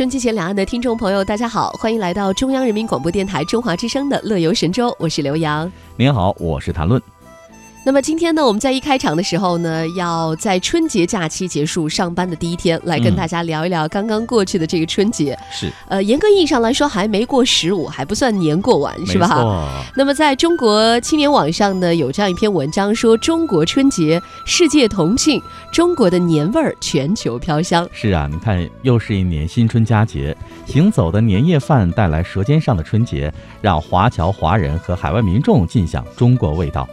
春节前两岸的听众朋友，大家好，欢迎来到中央人民广播电台中华之声的《乐游神州》，我是刘洋。您好，我是谭论。那么今天呢，我们在一开场的时候呢，要在春节假期结束上班的第一天，来跟大家聊一聊刚刚过去的这个春节。是，呃，严格意义上来说，还没过十五，还不算年过完，是吧？那么在中国青年网上呢，有这样一篇文章说，中国春节世界同庆，中国的年味儿全球飘香。是啊，你看，又是一年新春佳节，行走的年夜饭带来舌尖上的春节，让华侨华人和海外民众尽享中国味道。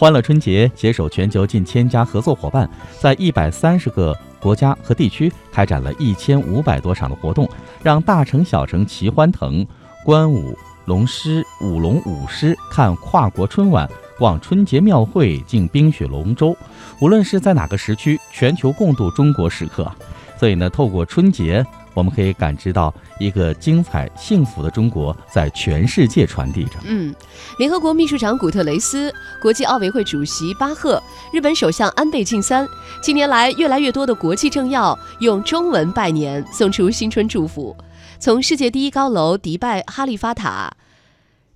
欢乐春节携手全球近千家合作伙伴，在一百三十个国家和地区开展了一千五百多场的活动，让大城小城齐欢腾，观舞龙狮、舞龙舞狮，看跨国春晚，逛春节庙会，敬冰雪龙舟。无论是在哪个时区，全球共度中国时刻。所以呢，透过春节。我们可以感知到一个精彩、幸福的中国在全世界传递着。嗯，联合国秘书长古特雷斯、国际奥委会主席巴赫、日本首相安倍晋三，近年来越来越多的国际政要用中文拜年，送出新春祝福。从世界第一高楼迪拜哈利法塔。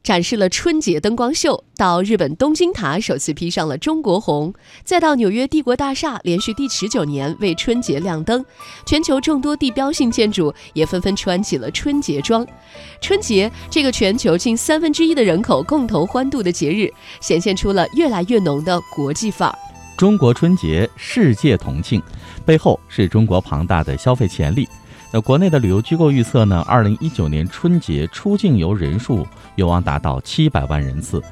展示了春节灯光秀，到日本东京塔首次披上了中国红，再到纽约帝国大厦连续第十九年为春节亮灯，全球众多地标性建筑也纷纷穿起了春节装。春节这个全球近三分之一的人口共同欢度的节日，显现出了越来越浓的国际范儿。中国春节世界同庆，背后是中国庞大的消费潜力。那国内的旅游机构预测呢，二零一九年春节出境游人数有望达到七百万人次。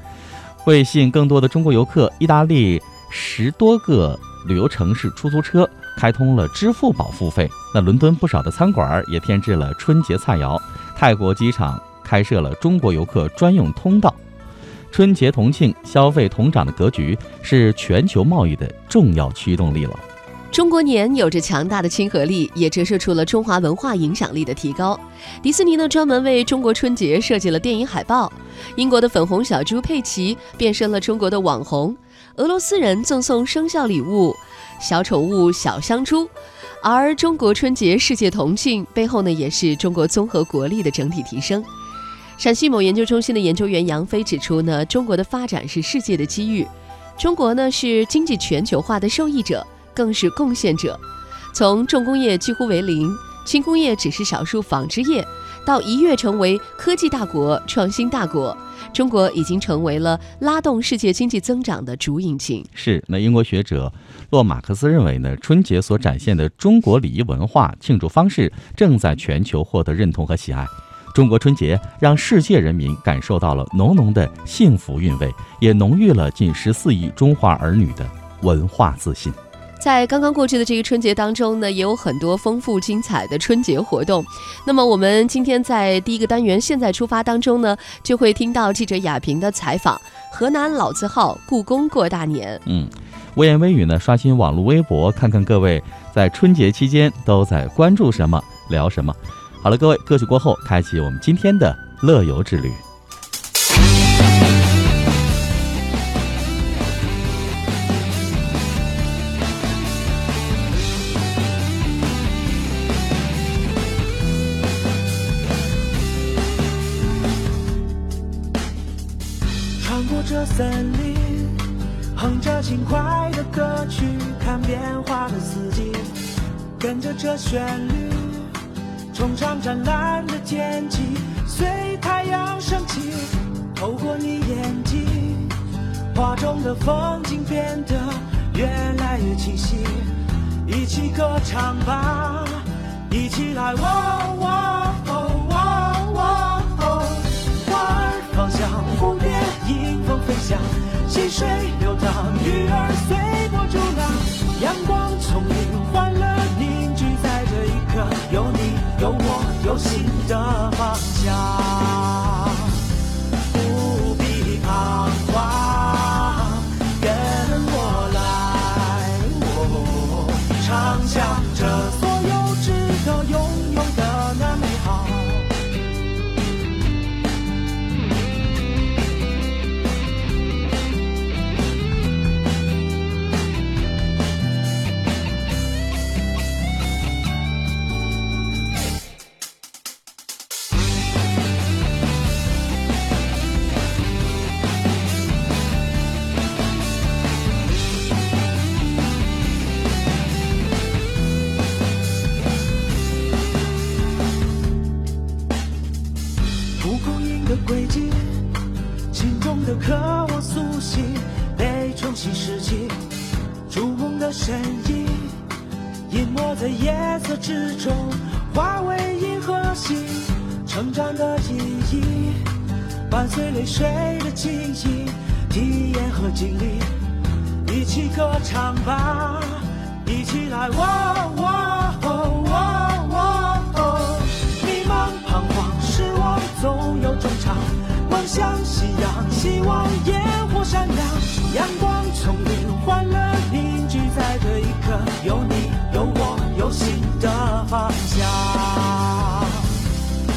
为吸引更多的中国游客，意大利十多个旅游城市出租车开通了支付宝付费。那伦敦不少的餐馆也添置了春节菜肴。泰国机场开设了中国游客专用通道。春节同庆、消费同涨的格局是全球贸易的重要驱动力了。中国年有着强大的亲和力，也折射出了中华文化影响力的提高。迪士尼呢，专门为中国春节设计了电影海报。英国的粉红小猪佩奇变身了中国的网红。俄罗斯人赠送生肖礼物，小宠物小香猪。而中国春节世界同庆背后呢，也是中国综合国力的整体提升。陕西某研究中心的研究员杨飞指出呢，中国的发展是世界的机遇，中国呢是经济全球化的受益者。更是贡献者，从重工业几乎为零，轻工业只是少数纺织业，到一跃成为科技大国、创新大国，中国已经成为了拉动世界经济增长的主引擎。是，那英国学者洛马克思认为呢，春节所展现的中国礼仪文化庆祝方式正在全球获得认同和喜爱。中国春节让世界人民感受到了浓浓的幸福韵味，也浓郁了近十四亿中华儿女的文化自信。在刚刚过去的这个春节当中呢，也有很多丰富精彩的春节活动。那么我们今天在第一个单元“现在出发”当中呢，就会听到记者亚平的采访。河南老字号故宫过大年。嗯，微言微语呢，刷新网络微博，看看各位在春节期间都在关注什么，聊什么。好了，各位，歌曲过后，开启我们今天的乐游之旅。穿过这森林，哼着轻快的歌曲，看变化的四季，跟着这旋律，冲上湛蓝的天际，随太阳升起，透过你眼睛，画中的风景变得越来越清晰，一起歌唱吧，一起来，我水流淌，鱼儿随波逐浪，阳光丛蒲公英的轨迹，心中的渴望苏醒，被重新拾起。逐梦的身影，隐没在夜色之中，化为银河系。成长的记忆，伴随泪水的记忆，体验和经历，一起歌唱吧，一起来，我我。有你，有我，有心的方向，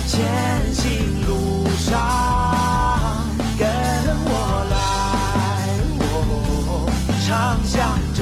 前行路上跟我来，我唱响。